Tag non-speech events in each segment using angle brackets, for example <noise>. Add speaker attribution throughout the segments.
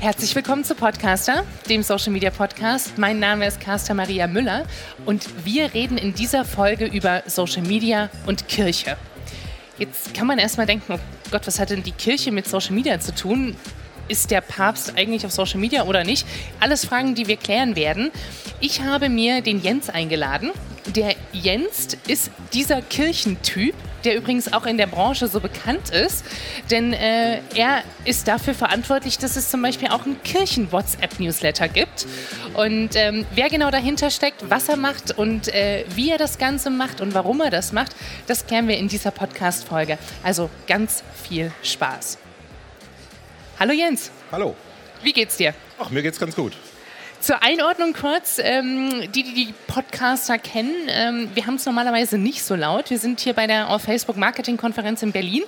Speaker 1: Herzlich willkommen zu Podcaster, dem Social Media Podcast. Mein Name ist Carsta Maria Müller und wir reden in dieser Folge über Social Media und Kirche. Jetzt kann man erstmal denken, oh Gott, was hat denn die Kirche mit Social Media zu tun? Ist der Papst eigentlich auf Social Media oder nicht? Alles Fragen, die wir klären werden. Ich habe mir den Jens eingeladen. Der Jens ist dieser Kirchentyp, der übrigens auch in der Branche so bekannt ist, denn äh, er ist dafür verantwortlich, dass es zum Beispiel auch einen Kirchen-WhatsApp-Newsletter gibt. Und ähm, wer genau dahinter steckt, was er macht und äh, wie er das Ganze macht und warum er das macht, das klären wir in dieser Podcast-Folge. Also ganz viel Spaß. Hallo Jens.
Speaker 2: Hallo.
Speaker 1: Wie geht's dir?
Speaker 2: Ach, mir geht's ganz gut.
Speaker 1: Zur Einordnung kurz, ähm, die, die die Podcaster kennen, ähm, wir haben es normalerweise nicht so laut. Wir sind hier bei der Facebook Marketing Konferenz in Berlin,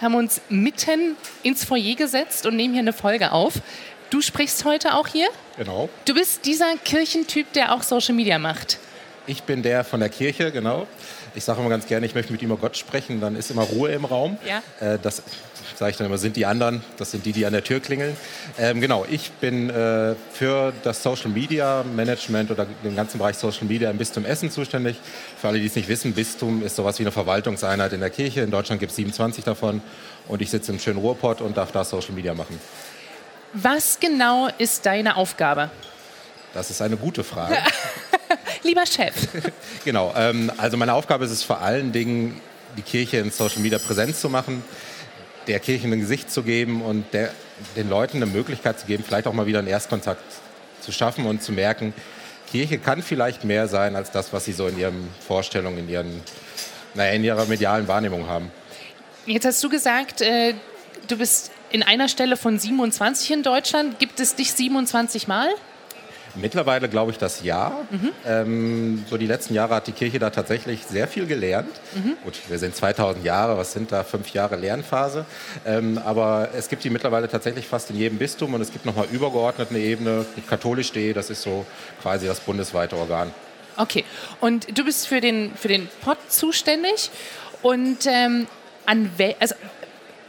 Speaker 1: haben uns mitten ins Foyer gesetzt und nehmen hier eine Folge auf. Du sprichst heute auch hier?
Speaker 2: Genau.
Speaker 1: Du bist dieser Kirchentyp, der auch Social Media macht.
Speaker 2: Ich bin der von der Kirche, genau. Ich sage immer ganz gerne, ich möchte mit ihm über Gott sprechen, dann ist immer Ruhe im Raum.
Speaker 1: Ja.
Speaker 2: Äh, das sage ich dann immer, sind die anderen, das sind die, die an der Tür klingeln. Ähm, genau, ich bin äh, für das Social Media Management oder den ganzen Bereich Social Media im Bistum Essen zuständig. Für alle, die es nicht wissen, Bistum ist sowas wie eine Verwaltungseinheit in der Kirche. In Deutschland gibt es 27 davon und ich sitze im schönen Ruhrpott und darf da Social Media machen.
Speaker 1: Was genau ist deine Aufgabe?
Speaker 2: Das ist eine gute Frage. <laughs>
Speaker 1: Lieber Chef. <laughs>
Speaker 2: genau, ähm, also meine Aufgabe ist es vor allen Dingen, die Kirche in Social Media präsent zu machen der Kirche ein Gesicht zu geben und der, den Leuten eine Möglichkeit zu geben, vielleicht auch mal wieder einen Erstkontakt zu schaffen und zu merken, Kirche kann vielleicht mehr sein als das, was sie so in ihren Vorstellungen, in, ihren, naja, in ihrer medialen Wahrnehmung haben.
Speaker 1: Jetzt hast du gesagt, äh, du bist in einer Stelle von 27 in Deutschland. Gibt es dich 27 Mal?
Speaker 2: Mittlerweile glaube ich das ja. Mhm. Ähm, so die letzten Jahre hat die Kirche da tatsächlich sehr viel gelernt. Mhm. Gut, wir sind 2000 Jahre, was sind da fünf Jahre Lernphase? Ähm, aber es gibt die mittlerweile tatsächlich fast in jedem Bistum und es gibt nochmal übergeordnet eine Ebene katholisch.de, das ist so quasi das bundesweite Organ.
Speaker 1: Okay, und du bist für den, für den Pott zuständig und ähm, an also,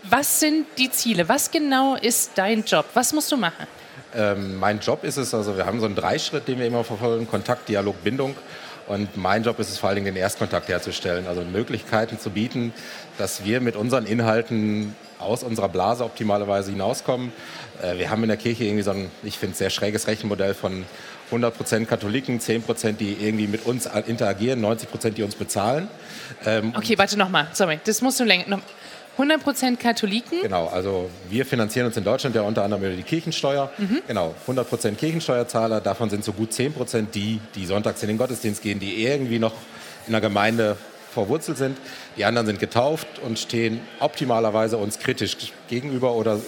Speaker 1: was sind die Ziele? Was genau ist dein Job? Was musst du machen?
Speaker 2: Ähm, mein Job ist es, also wir haben so einen Dreischritt, den wir immer verfolgen, Kontakt, Dialog, Bindung. Und mein Job ist es vor allen Dingen, den Erstkontakt herzustellen, also Möglichkeiten zu bieten, dass wir mit unseren Inhalten aus unserer Blase optimalerweise hinauskommen. Äh, wir haben in der Kirche irgendwie so ein, ich finde, sehr schräges Rechenmodell von 100% Katholiken, 10%, die irgendwie mit uns interagieren, 90%, die uns bezahlen.
Speaker 1: Ähm, okay, warte nochmal, sorry, das musst du länger. 100% Katholiken?
Speaker 2: Genau, also wir finanzieren uns in Deutschland ja unter anderem über die Kirchensteuer. Mhm. Genau, 100% Kirchensteuerzahler, davon sind so gut 10% die, die sonntags in den Gottesdienst gehen, die irgendwie noch in der Gemeinde verwurzelt sind. Die anderen sind getauft und stehen optimalerweise uns kritisch gegenüber oder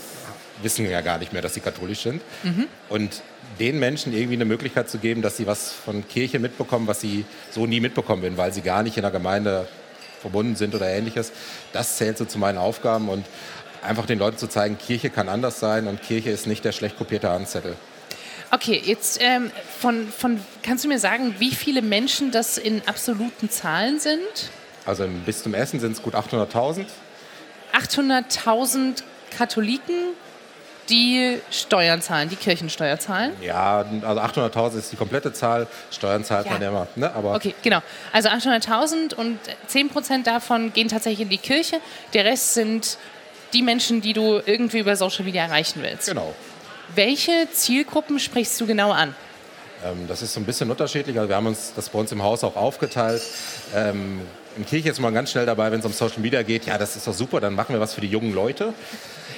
Speaker 2: wissen ja gar nicht mehr, dass sie katholisch sind. Mhm. Und den Menschen irgendwie eine Möglichkeit zu geben, dass sie was von Kirche mitbekommen, was sie so nie mitbekommen würden, weil sie gar nicht in der Gemeinde verbunden sind oder ähnliches. Das zählt so zu meinen Aufgaben und einfach den Leuten zu zeigen, Kirche kann anders sein und Kirche ist nicht der schlecht kopierte Handzettel.
Speaker 1: Okay, jetzt ähm, von, von, kannst du mir sagen, wie viele Menschen das in absoluten Zahlen sind?
Speaker 2: Also im Bistum Essen sind es gut 800.000.
Speaker 1: 800.000 Katholiken, die Steuern zahlen, die Kirchensteuer zahlen?
Speaker 2: Ja, also 800.000 ist die komplette Zahl, Steuern zahlt ja. man ja immer. Ne?
Speaker 1: Aber okay, genau. Also 800.000 und 10 Prozent davon gehen tatsächlich in die Kirche. Der Rest sind die Menschen, die du irgendwie über Social Media erreichen willst.
Speaker 2: Genau.
Speaker 1: Welche Zielgruppen sprichst du genau an?
Speaker 2: Ähm, das ist so ein bisschen unterschiedlich. Also wir haben uns das bei uns im Haus auch aufgeteilt. Ähm, in Kirche ist man ganz schnell dabei, wenn es um Social Media geht. Ja, das ist doch super, dann machen wir was für die jungen Leute.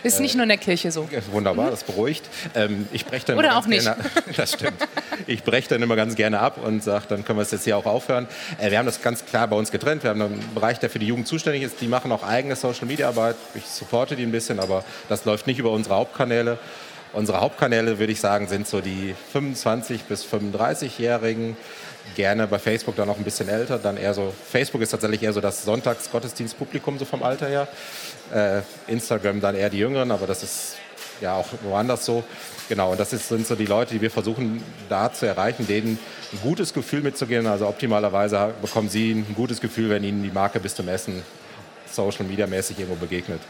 Speaker 1: Ist nicht nur in der Kirche so.
Speaker 2: Wunderbar, das beruhigt. Ähm, ich breche dann
Speaker 1: Oder auch nicht.
Speaker 2: Gerne, <laughs> das stimmt. Ich breche dann immer ganz gerne ab und sage, dann können wir es jetzt hier auch aufhören. Äh, wir haben das ganz klar bei uns getrennt. Wir haben einen Bereich, der für die Jugend zuständig ist. Die machen auch eigene Social-Media-Arbeit. Ich supporte die ein bisschen, aber das läuft nicht über unsere Hauptkanäle. Unsere Hauptkanäle, würde ich sagen, sind so die 25- bis 35-Jährigen gerne bei Facebook dann noch ein bisschen älter, dann eher so, Facebook ist tatsächlich eher so das Sonntagsgottesdienstpublikum so vom Alter her, äh, Instagram dann eher die Jüngeren, aber das ist ja auch woanders so. Genau, und das ist, sind so die Leute, die wir versuchen da zu erreichen, denen ein gutes Gefühl mitzugehen. Also optimalerweise bekommen sie ein gutes Gefühl, wenn ihnen die Marke bis zum Essen Social Media mäßig irgendwo begegnet.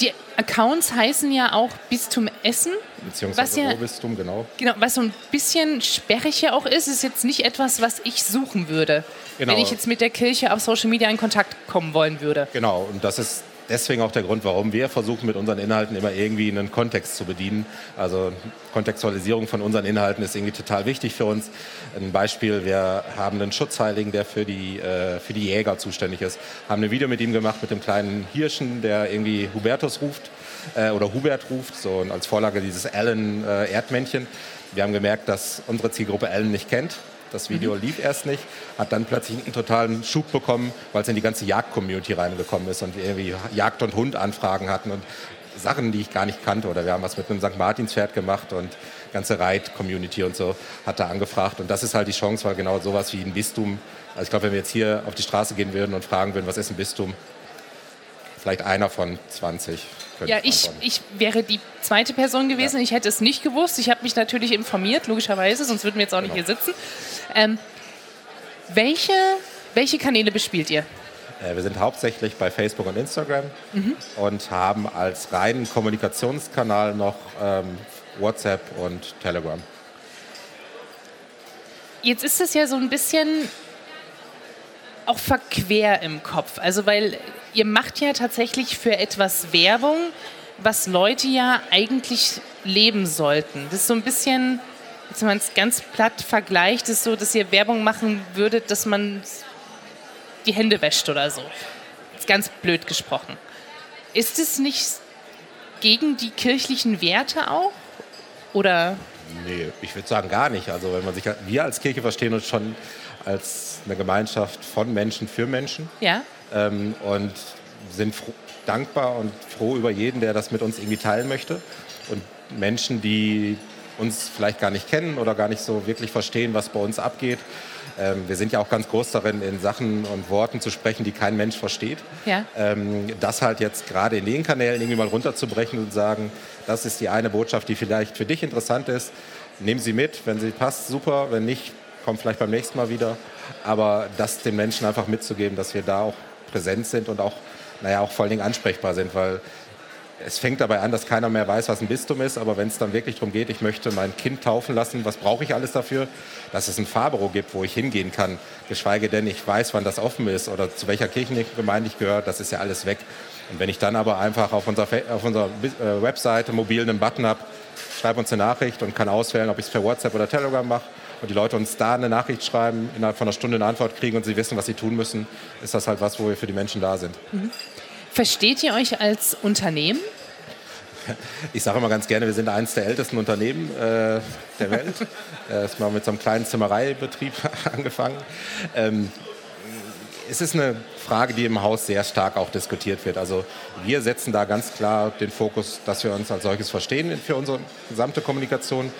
Speaker 1: Die Accounts heißen ja auch Bistum Essen.
Speaker 2: Beziehungsweise ja, Bistum, genau.
Speaker 1: Genau, was so ein bisschen sperrig ja auch ist, ist jetzt nicht etwas, was ich suchen würde, genau. wenn ich jetzt mit der Kirche auf Social Media in Kontakt kommen wollen würde.
Speaker 2: Genau, und das ist deswegen auch der Grund, warum wir versuchen, mit unseren Inhalten immer irgendwie einen Kontext zu bedienen. Also Kontextualisierung von unseren Inhalten ist irgendwie total wichtig für uns. Ein Beispiel, wir haben einen Schutzheiligen, der für die, äh, für die Jäger zuständig ist. Haben ein Video mit ihm gemacht, mit dem kleinen Hirschen, der irgendwie Hubertus ruft äh, oder Hubert ruft, so als Vorlage dieses Allen äh. Wir haben gemerkt, dass unsere Zielgruppe Allen nicht kennt das Video lief erst nicht, hat dann plötzlich einen totalen Schub bekommen, weil es in die ganze Jagd-Community reingekommen ist und wir irgendwie Jagd- und Hund-Anfragen hatten und Sachen, die ich gar nicht kannte. Oder wir haben was mit einem St. Martins-Pferd gemacht und ganze Reit-Community und so hat da angefragt. Und das ist halt die Chance, weil genau sowas wie ein Bistum, also ich glaube, wenn wir jetzt hier auf die Straße gehen würden und fragen würden, was ist ein Bistum, vielleicht einer von 20.
Speaker 1: Ja, ich, ich wäre die zweite Person gewesen. Ja. Ich hätte es nicht gewusst. Ich habe mich natürlich informiert, logischerweise, sonst würden wir jetzt auch nicht genau. hier sitzen. Ähm, welche, welche Kanäle bespielt ihr?
Speaker 2: Äh, wir sind hauptsächlich bei Facebook und Instagram mhm. und haben als reinen Kommunikationskanal noch ähm, WhatsApp und Telegram.
Speaker 1: Jetzt ist es ja so ein bisschen auch verquer im Kopf. Also weil ihr macht ja tatsächlich für etwas Werbung, was Leute ja eigentlich leben sollten. Das ist so ein bisschen, wenn man es ganz platt vergleicht, ist so, dass ihr Werbung machen würdet, dass man die Hände wäscht oder so. Das ist ganz blöd gesprochen. Ist es nicht gegen die kirchlichen Werte auch? Oder?
Speaker 2: Nee, ich würde sagen gar nicht. Also wenn man sich, wir als Kirche verstehen uns schon als eine Gemeinschaft von Menschen für Menschen.
Speaker 1: Ja.
Speaker 2: Ähm, und sind dankbar und froh über jeden, der das mit uns irgendwie teilen möchte. Und Menschen, die uns vielleicht gar nicht kennen oder gar nicht so wirklich verstehen, was bei uns abgeht. Ähm, wir sind ja auch ganz groß darin, in Sachen und Worten zu sprechen, die kein Mensch versteht.
Speaker 1: Ja.
Speaker 2: Ähm, das halt jetzt gerade in den Kanälen irgendwie mal runterzubrechen und sagen, das ist die eine Botschaft, die vielleicht für dich interessant ist. Nehmen Sie mit, wenn sie passt, super. Wenn nicht, kommt vielleicht beim nächsten Mal wieder. Aber das den Menschen einfach mitzugeben, dass wir da auch präsent sind und auch, naja, auch vor allen Dingen ansprechbar sind, weil es fängt dabei an, dass keiner mehr weiß, was ein Bistum ist, aber wenn es dann wirklich darum geht, ich möchte mein Kind taufen lassen, was brauche ich alles dafür? Dass es ein Fahrbüro gibt, wo ich hingehen kann, geschweige denn ich weiß, wann das offen ist oder zu welcher Kirchengemeinde ich gehöre, das ist ja alles weg. Und wenn ich dann aber einfach auf unserer, auf unserer äh, Webseite mobil einen Button habe, schreibe uns eine Nachricht und kann auswählen, ob ich es per WhatsApp oder Telegram mache und die Leute uns da eine Nachricht schreiben, innerhalb von einer Stunde eine Antwort kriegen und sie wissen, was sie tun müssen, ist das halt was, wo wir für die Menschen da sind. Mhm.
Speaker 1: Versteht ihr euch als Unternehmen?
Speaker 2: Ich sage immer ganz gerne, wir sind eines der ältesten Unternehmen äh, der Welt. <laughs> äh, ist mal mit so einem kleinen Zimmereibetrieb <laughs> angefangen. Ähm, es ist eine Frage, die im Haus sehr stark auch diskutiert wird. Also wir setzen da ganz klar den Fokus, dass wir uns als solches verstehen für unsere gesamte Kommunikation.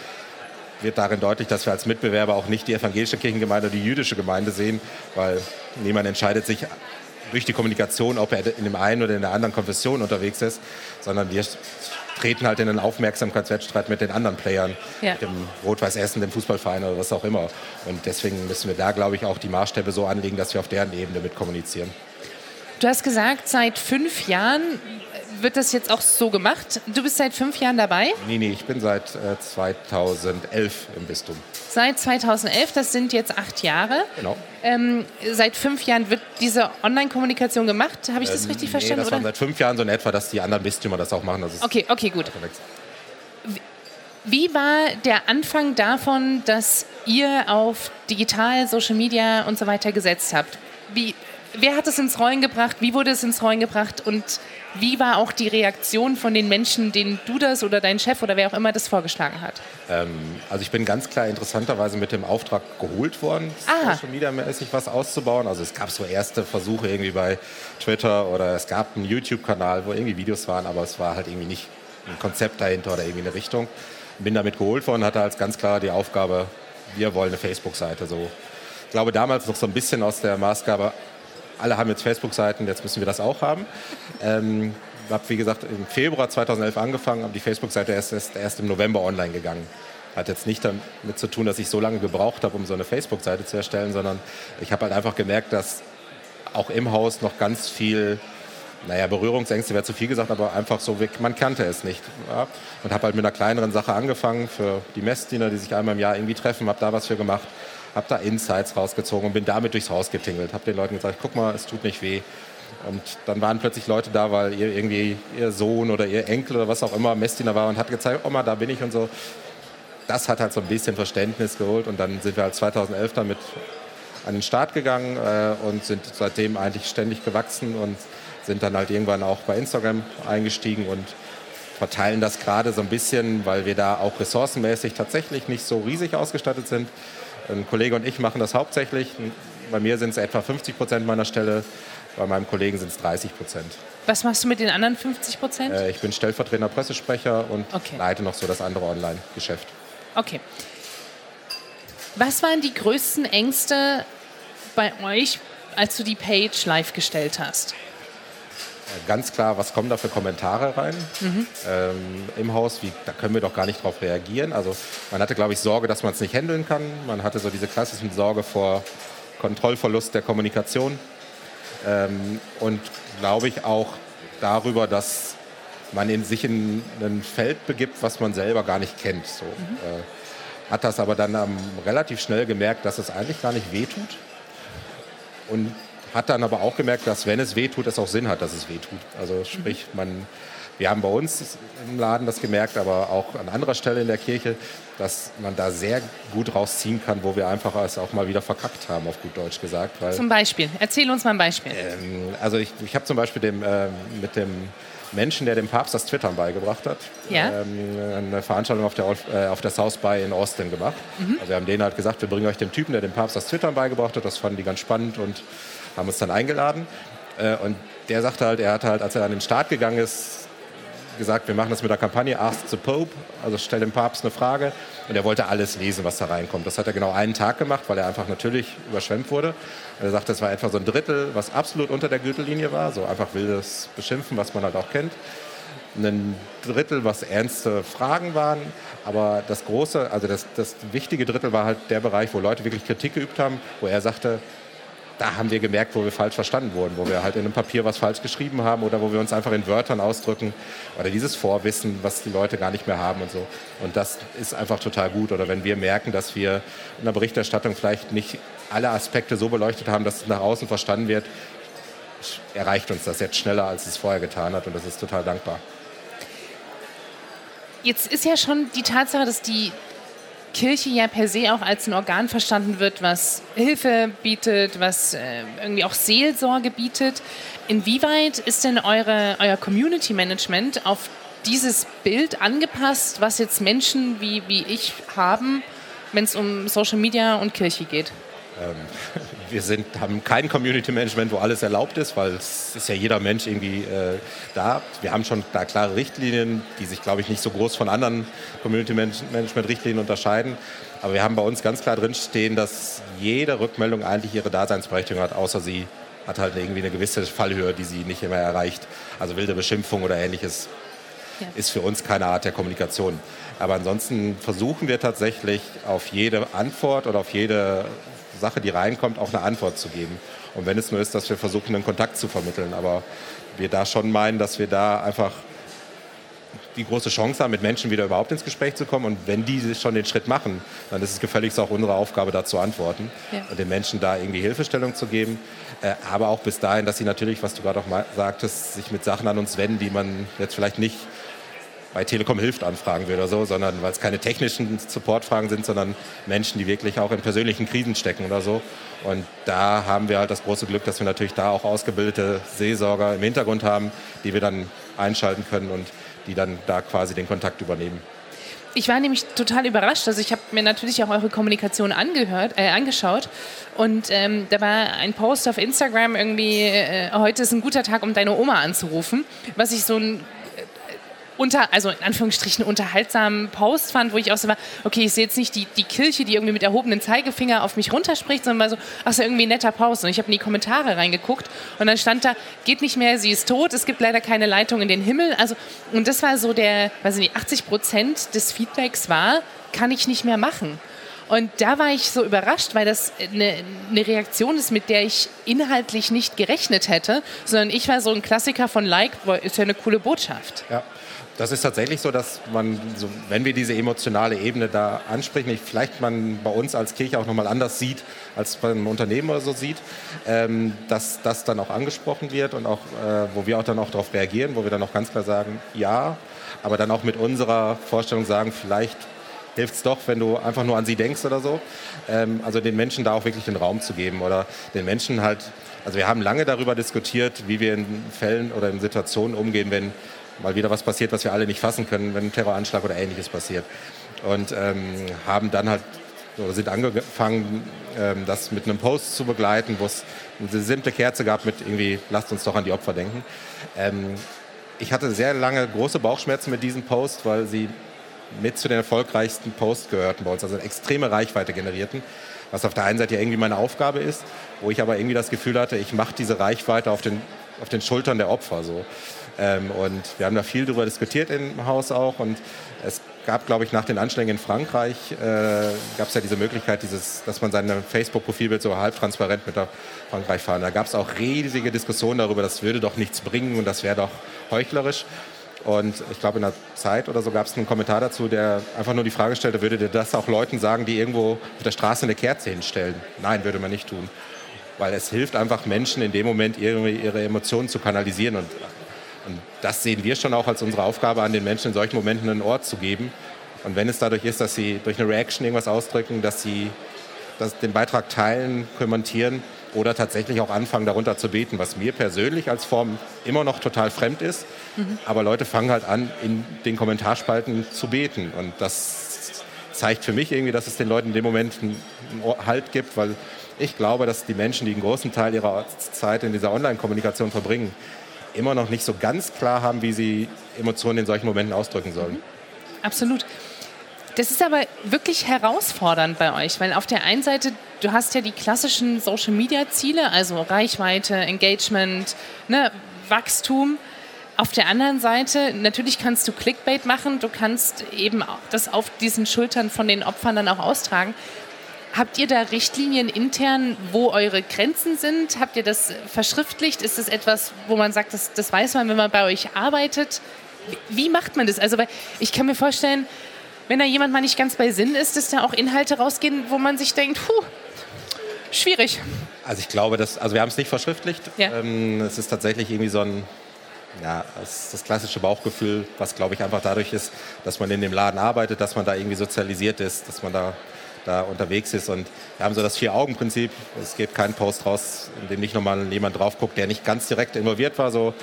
Speaker 2: Wird darin deutlich, dass wir als Mitbewerber auch nicht die evangelische Kirchengemeinde oder die jüdische Gemeinde sehen, weil niemand entscheidet sich durch die Kommunikation, ob er in dem einen oder in der anderen Konfession unterwegs ist, sondern wir treten halt in einen Aufmerksamkeitswettstreit mit den anderen Playern, ja. dem Rot-Weiß Essen, dem Fußballverein oder was auch immer. Und deswegen müssen wir da, glaube ich, auch die Maßstäbe so anlegen, dass wir auf deren Ebene mit kommunizieren.
Speaker 1: Du hast gesagt, seit fünf Jahren wird das jetzt auch so gemacht. Du bist seit fünf Jahren dabei?
Speaker 2: Nee, nee, ich bin seit äh, 2011 im Bistum.
Speaker 1: Seit 2011, das sind jetzt acht Jahre.
Speaker 2: Genau.
Speaker 1: Ähm, seit fünf Jahren wird diese Online-Kommunikation gemacht. Habe ich das ähm, richtig verstanden?
Speaker 2: Nee, das
Speaker 1: oder?
Speaker 2: waren seit fünf Jahren so in etwa, dass die anderen Bistümer das auch machen. Das
Speaker 1: okay, okay, gut. Wie war der Anfang davon, dass ihr auf digital, Social Media und so weiter gesetzt habt? Wie, wer hat es ins Rollen gebracht? Wie wurde es ins Rollen gebracht? Und wie war auch die Reaktion von den Menschen, denen du das oder dein Chef oder wer auch immer das vorgeschlagen hat?
Speaker 2: Ähm, also ich bin ganz klar interessanterweise mit dem Auftrag geholt worden, Aha. Social Media mäßig was auszubauen. Also es gab so erste Versuche irgendwie bei Twitter oder es gab einen YouTube-Kanal, wo irgendwie Videos waren, aber es war halt irgendwie nicht ein Konzept dahinter oder irgendwie eine Richtung. Bin damit geholt worden, hatte als ganz klar die Aufgabe, wir wollen eine Facebook-Seite. So, ich glaube damals noch so ein bisschen aus der Maßgabe, alle haben jetzt Facebook-Seiten, jetzt müssen wir das auch haben. Ähm, habe, wie gesagt, im Februar 2011 angefangen, aber die Facebook-Seite ist erst, erst im November online gegangen. Hat jetzt nicht damit zu tun, dass ich so lange gebraucht habe, um so eine Facebook-Seite zu erstellen, sondern ich habe halt einfach gemerkt, dass auch im Haus noch ganz viel naja, Berührungsängste wäre zu viel gesagt, aber einfach so, man kannte es nicht. Ja? Und habe halt mit einer kleineren Sache angefangen für die Messdiener, die sich einmal im Jahr irgendwie treffen, habe da was für gemacht, habe da Insights rausgezogen und bin damit durchs Haus getingelt. Habe den Leuten gesagt, guck mal, es tut nicht weh. Und dann waren plötzlich Leute da, weil ihr irgendwie ihr Sohn oder ihr Enkel oder was auch immer Messdiener war und hat gezeigt, Oma, da bin ich und so. Das hat halt so ein bisschen Verständnis geholt und dann sind wir halt 2011 damit an den Start gegangen äh, und sind seitdem eigentlich ständig gewachsen und sind dann halt irgendwann auch bei Instagram eingestiegen und verteilen das gerade so ein bisschen, weil wir da auch ressourcenmäßig tatsächlich nicht so riesig ausgestattet sind. Ein Kollege und ich machen das hauptsächlich. Bei mir sind es etwa 50 Prozent meiner Stelle, bei meinem Kollegen sind es 30 Prozent.
Speaker 1: Was machst du mit den anderen 50 Prozent?
Speaker 2: Äh, ich bin stellvertretender Pressesprecher und okay. leite noch so das andere Online-Geschäft.
Speaker 1: Okay. Was waren die größten Ängste bei euch, als du die Page live gestellt hast?
Speaker 2: Ganz klar, was kommen da für Kommentare rein mhm. ähm, im Haus? Wie, da können wir doch gar nicht darauf reagieren. Also man hatte, glaube ich, Sorge, dass man es nicht handeln kann. Man hatte so diese klassischen Sorge vor Kontrollverlust der Kommunikation. Ähm, und glaube ich auch darüber, dass man in sich in ein Feld begibt, was man selber gar nicht kennt. So. Mhm. Äh, hat das aber dann ähm, relativ schnell gemerkt, dass es eigentlich gar nicht wehtut und hat dann aber auch gemerkt, dass wenn es wehtut, es auch Sinn hat, dass es wehtut. Also sprich, man, wir haben bei uns im Laden das gemerkt, aber auch an anderer Stelle in der Kirche, dass man da sehr gut rausziehen kann, wo wir einfach es auch mal wieder verkackt haben, auf gut Deutsch gesagt.
Speaker 1: Weil, zum Beispiel, erzähl uns mal ein Beispiel.
Speaker 2: Ähm, also ich, ich habe zum Beispiel dem, äh, mit dem Menschen, der dem Papst das Twittern beigebracht hat. Ja. Ähm, eine Veranstaltung auf der, äh, auf der South by in Austin gemacht. Mhm. Also wir haben denen halt gesagt, wir bringen euch den Typen, der dem Papst das Twittern beigebracht hat. Das fanden die ganz spannend und haben uns dann eingeladen. Äh, und der sagte halt, er hatte halt, als er an den Start gegangen ist, gesagt, wir machen das mit der Kampagne Ask the Pope, also stell dem Papst eine Frage. Und er wollte alles lesen, was da reinkommt. Das hat er genau einen Tag gemacht, weil er einfach natürlich überschwemmt wurde. Er sagte, das war etwa so ein Drittel, was absolut unter der Gürtellinie war, so einfach wildes Beschimpfen, was man halt auch kennt. Ein Drittel, was ernste Fragen waren. Aber das große, also das, das wichtige Drittel war halt der Bereich, wo Leute wirklich Kritik geübt haben, wo er sagte, da haben wir gemerkt, wo wir falsch verstanden wurden, wo wir halt in einem Papier was falsch geschrieben haben oder wo wir uns einfach in Wörtern ausdrücken oder dieses Vorwissen, was die Leute gar nicht mehr haben und so. Und das ist einfach total gut. Oder wenn wir merken, dass wir in der Berichterstattung vielleicht nicht alle Aspekte so beleuchtet haben, dass es nach außen verstanden wird, erreicht uns das jetzt schneller, als es vorher getan hat und das ist total dankbar.
Speaker 1: Jetzt ist ja schon die Tatsache, dass die Kirche ja per se auch als ein Organ verstanden wird, was Hilfe bietet, was äh, irgendwie auch Seelsorge bietet. Inwieweit ist denn eure, euer Community Management auf dieses Bild angepasst, was jetzt Menschen wie, wie ich haben, wenn es um Social Media und Kirche geht?
Speaker 2: Ähm, wir sind, haben kein Community Management, wo alles erlaubt ist, weil es ist ja jeder Mensch irgendwie äh, da. Wir haben schon da klare Richtlinien, die sich, glaube ich, nicht so groß von anderen Community Management Richtlinien unterscheiden. Aber wir haben bei uns ganz klar drinstehen, dass jede Rückmeldung eigentlich ihre Daseinsberechtigung hat, außer sie hat halt irgendwie eine gewisse Fallhöhe, die sie nicht immer erreicht. Also wilde Beschimpfung oder ähnliches ja. ist für uns keine Art der Kommunikation. Aber ansonsten versuchen wir tatsächlich auf jede Antwort oder auf jede Sache, die reinkommt, auch eine Antwort zu geben. Und wenn es nur ist, dass wir versuchen, einen Kontakt zu vermitteln. Aber wir da schon meinen, dass wir da einfach die große Chance haben, mit Menschen wieder überhaupt ins Gespräch zu kommen. Und wenn die schon den Schritt machen, dann ist es gefälligst auch unsere Aufgabe, da zu antworten ja. und den Menschen da irgendwie Hilfestellung zu geben. Äh, aber auch bis dahin, dass sie natürlich, was du gerade auch sagtest, sich mit Sachen an uns wenden, die man jetzt vielleicht nicht bei Telekom hilft anfragen will oder so, sondern weil es keine technischen Supportfragen sind, sondern Menschen, die wirklich auch in persönlichen Krisen stecken oder so. Und da haben wir halt das große Glück, dass wir natürlich da auch ausgebildete Seelsorger im Hintergrund haben, die wir dann einschalten können und die dann da quasi den Kontakt übernehmen.
Speaker 1: Ich war nämlich total überrascht. Also ich habe mir natürlich auch eure Kommunikation angehört, äh, angeschaut und ähm, da war ein Post auf Instagram irgendwie, äh, heute ist ein guter Tag, um deine Oma anzurufen, was ich so ein unter, also in Anführungsstrichen unterhaltsamen Post fand, wo ich auch so war, okay, ich sehe jetzt nicht die, die Kirche, die irgendwie mit erhobenen Zeigefinger auf mich runterspricht, sondern war so, ach so, irgendwie ein netter Post. Und ich habe in die Kommentare reingeguckt und dann stand da, geht nicht mehr, sie ist tot, es gibt leider keine Leitung in den Himmel. Also, und das war so der, weiß ich nicht, 80 Prozent des Feedbacks war, kann ich nicht mehr machen. Und da war ich so überrascht, weil das eine, eine, Reaktion ist, mit der ich inhaltlich nicht gerechnet hätte, sondern ich war so ein Klassiker von Like, ist ja eine coole Botschaft.
Speaker 2: Ja. Das ist tatsächlich so, dass man, so, wenn wir diese emotionale Ebene da ansprechen, vielleicht man bei uns als Kirche auch nochmal anders sieht, als beim Unternehmen oder so sieht, ähm, dass das dann auch angesprochen wird und auch, äh, wo wir auch dann auch darauf reagieren, wo wir dann auch ganz klar sagen, ja, aber dann auch mit unserer Vorstellung sagen, vielleicht hilft es doch, wenn du einfach nur an sie denkst oder so. Ähm, also den Menschen da auch wirklich den Raum zu geben oder den Menschen halt, also wir haben lange darüber diskutiert, wie wir in Fällen oder in Situationen umgehen, wenn mal wieder was passiert, was wir alle nicht fassen können, wenn ein Terroranschlag oder ähnliches passiert. Und ähm, haben dann halt oder sind angefangen, ähm, das mit einem Post zu begleiten, wo es eine simple Kerze gab mit irgendwie, lasst uns doch an die Opfer denken. Ähm, ich hatte sehr lange große Bauchschmerzen mit diesem Post, weil sie mit zu den erfolgreichsten Posts gehörten bei uns, also eine extreme Reichweite generierten, was auf der einen Seite ja irgendwie meine Aufgabe ist, wo ich aber irgendwie das Gefühl hatte, ich mache diese Reichweite auf den, auf den Schultern der Opfer so. Ähm, und wir haben da viel darüber diskutiert im Haus auch. Und es gab, glaube ich, nach den Anschlägen in Frankreich, äh, gab es ja diese Möglichkeit, dieses, dass man sein Facebook-Profilbild so halbtransparent mit der Frankreich fahren. Da gab es auch riesige Diskussionen darüber, das würde doch nichts bringen und das wäre doch heuchlerisch. Und ich glaube, in der Zeit oder so gab es einen Kommentar dazu, der einfach nur die Frage stellte, würde dir das auch Leuten sagen, die irgendwo auf der Straße eine Kerze hinstellen? Nein, würde man nicht tun. Weil es hilft einfach Menschen in dem Moment ihre, ihre Emotionen zu kanalisieren. Und und das sehen wir schon auch als unsere Aufgabe an, den Menschen in solchen Momenten einen Ort zu geben. Und wenn es dadurch ist, dass sie durch eine Reaction irgendwas ausdrücken, dass sie dass den Beitrag teilen, kommentieren oder tatsächlich auch anfangen, darunter zu beten, was mir persönlich als Form immer noch total fremd ist. Mhm. Aber Leute fangen halt an, in den Kommentarspalten zu beten. Und das zeigt für mich irgendwie, dass es den Leuten in dem Moment einen Halt gibt, weil ich glaube, dass die Menschen, die einen großen Teil ihrer Zeit in dieser Online-Kommunikation verbringen, immer noch nicht so ganz klar haben, wie sie Emotionen in solchen Momenten ausdrücken sollen. Mhm.
Speaker 1: Absolut. Das ist aber wirklich herausfordernd bei euch, weil auf der einen Seite, du hast ja die klassischen Social-Media-Ziele, also Reichweite, Engagement, ne, Wachstum. Auf der anderen Seite, natürlich kannst du Clickbait machen, du kannst eben das auf diesen Schultern von den Opfern dann auch austragen. Habt ihr da Richtlinien intern, wo eure Grenzen sind? Habt ihr das verschriftlicht? Ist das etwas, wo man sagt, das, das weiß man, wenn man bei euch arbeitet? Wie, macht man das? Also, weil ich kann mir vorstellen, wenn da jemand mal nicht ganz bei Sinn ist, dass da auch Inhalte rausgehen, wo man sich denkt, puh, schwierig.
Speaker 2: Also ich glaube, dass, also wir haben es nicht verschriftlicht. Ja. Ähm, es ist tatsächlich irgendwie so ein, ja, das, das klassische Bauchgefühl, was glaube ich einfach dadurch ist, dass man in dem Laden arbeitet, dass man da irgendwie sozialisiert ist, dass man da da unterwegs ist. Und wir haben so das Vier-Augen-Prinzip. Es geht kein Post raus, in dem nicht nochmal jemand drauf guckt, der nicht ganz direkt involviert war. So.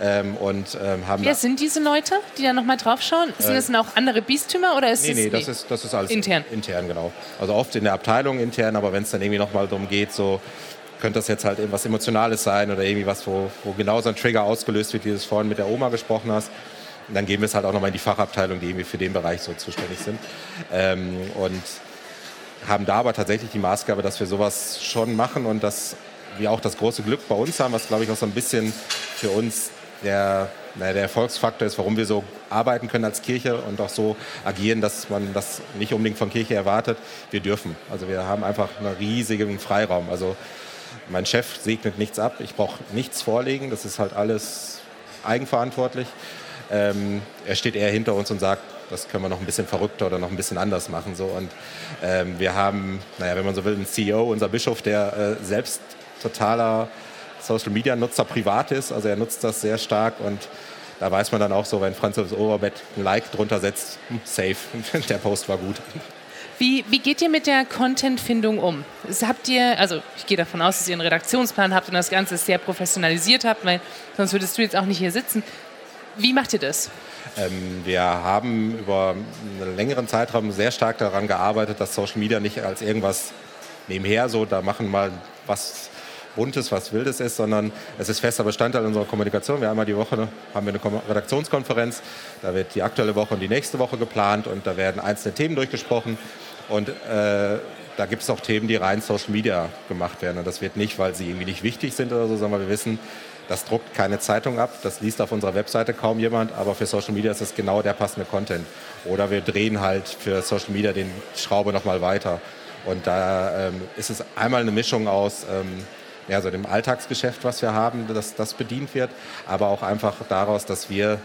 Speaker 2: Ähm, und, ähm, haben
Speaker 1: Wer sind diese Leute, die da nochmal draufschauen? Sind äh, das denn auch andere Bistümer oder ist
Speaker 2: nee,
Speaker 1: es...
Speaker 2: Nee, das, ist, das ist alles intern. Intern, genau. Also oft in der Abteilung intern, aber wenn es dann irgendwie nochmal darum geht, so könnte das jetzt halt irgendwas Emotionales sein oder irgendwie was, wo, wo genau so ein Trigger ausgelöst wird, wie du es vorhin mit der Oma gesprochen hast. Und dann gehen wir es halt auch nochmal in die Fachabteilung, die irgendwie für den Bereich so zuständig sind. Ähm, und haben da aber tatsächlich die Maßgabe, dass wir sowas schon machen und dass wir auch das große Glück bei uns haben, was glaube ich auch so ein bisschen für uns der, naja, der Erfolgsfaktor ist, warum wir so arbeiten können als Kirche und auch so agieren, dass man das nicht unbedingt von Kirche erwartet. Wir dürfen. Also wir haben einfach einen riesigen Freiraum. Also mein Chef segnet nichts ab, ich brauche nichts vorlegen, das ist halt alles eigenverantwortlich. Ähm, er steht eher hinter uns und sagt, das können wir noch ein bisschen verrückter oder noch ein bisschen anders machen. So. Und ähm, wir haben, naja, wenn man so will, einen CEO, unser Bischof, der äh, selbst totaler Social-Media-Nutzer privat ist. Also er nutzt das sehr stark und da weiß man dann auch so, wenn Franz aufs Oberbett ein Like drunter setzt, safe, <laughs> der Post war gut.
Speaker 1: Wie, wie geht ihr mit der Content-Findung um? Habt ihr, also ich gehe davon aus, dass ihr einen Redaktionsplan habt und das Ganze sehr professionalisiert habt, weil sonst würdest du jetzt auch nicht hier sitzen. Wie macht ihr das?
Speaker 2: Ähm, wir haben über einen längeren Zeitraum sehr stark daran gearbeitet, dass Social Media nicht als irgendwas nebenher so, da machen mal was Buntes, was Wildes ist, sondern es ist fester Bestandteil unserer Kommunikation. Wir einmal die Woche haben wir eine Redaktionskonferenz, da wird die aktuelle Woche und die nächste Woche geplant und da werden einzelne Themen durchgesprochen. Und äh, da gibt es auch Themen, die rein Social Media gemacht werden. Und das wird nicht, weil sie irgendwie nicht wichtig sind oder so, sondern wir wissen, Das druckt keine Zeitung ab, das liest auf unserer Webseite kaum jemand, aber für Social Media ist das genau der passende Content. Oder wir drehen halt für Social Media den Schraube nochmal weiter. Und da ähm, ist es einmal eine Mischung aus ähm, ja, so dem Alltagsgeschäft, was wir haben, dass das bedient wird, aber auch einfach daraus, dass wir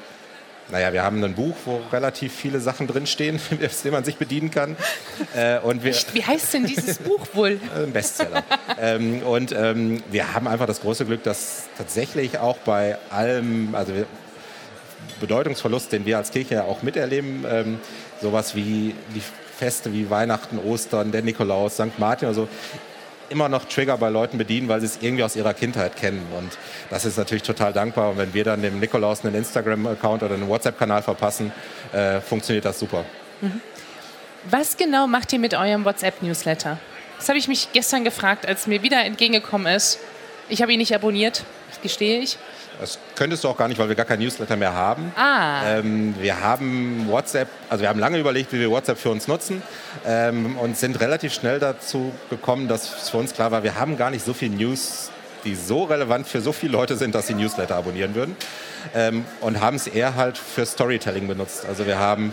Speaker 2: naja, wir haben ein Buch, wo relativ viele Sachen drinstehen, <laughs> aus denen man sich bedienen kann.
Speaker 1: Äh, und wir, Wie heißt denn dieses Buch wohl? <laughs>
Speaker 2: Ein Bestseller. ähm, und ähm, wir haben einfach das große Glück, dass tatsächlich auch bei allem, also wir, Bedeutungsverlust, den wir als Kirche ja auch miterleben, ähm, sowas wie die Feste wie Weihnachten, Ostern, der Nikolaus, St. Martin, also immer noch Trigger bei Leuten bedienen, weil sie es irgendwie aus ihrer Kindheit kennen. Und das ist natürlich total dankbar. Und wenn wir dann dem Nikolaus einen Instagram-Account oder einen WhatsApp-Kanal verpassen, äh, funktioniert das super. Mhm.
Speaker 1: Was genau macht ihr mit eurem WhatsApp-Newsletter? Das habe ich mich gestern gefragt, als mir wieder entgegengekommen ist. Ich habe ihn nicht abonniert, gestehe ich.
Speaker 2: Das könntest du auch gar nicht, weil wir gar kein Newsletter mehr haben.
Speaker 1: Ah.
Speaker 2: Ähm, wir haben WhatsApp, also wir haben lange überlegt, wie wir WhatsApp für uns nutzen ähm, und sind relativ schnell dazu gekommen, dass für uns klar war, wir haben gar nicht so viel News, die so relevant für so viele Leute sind, dass sie Newsletter abonnieren würden. Ähm, und haben es eher halt für Storytelling benutzt. Also wir haben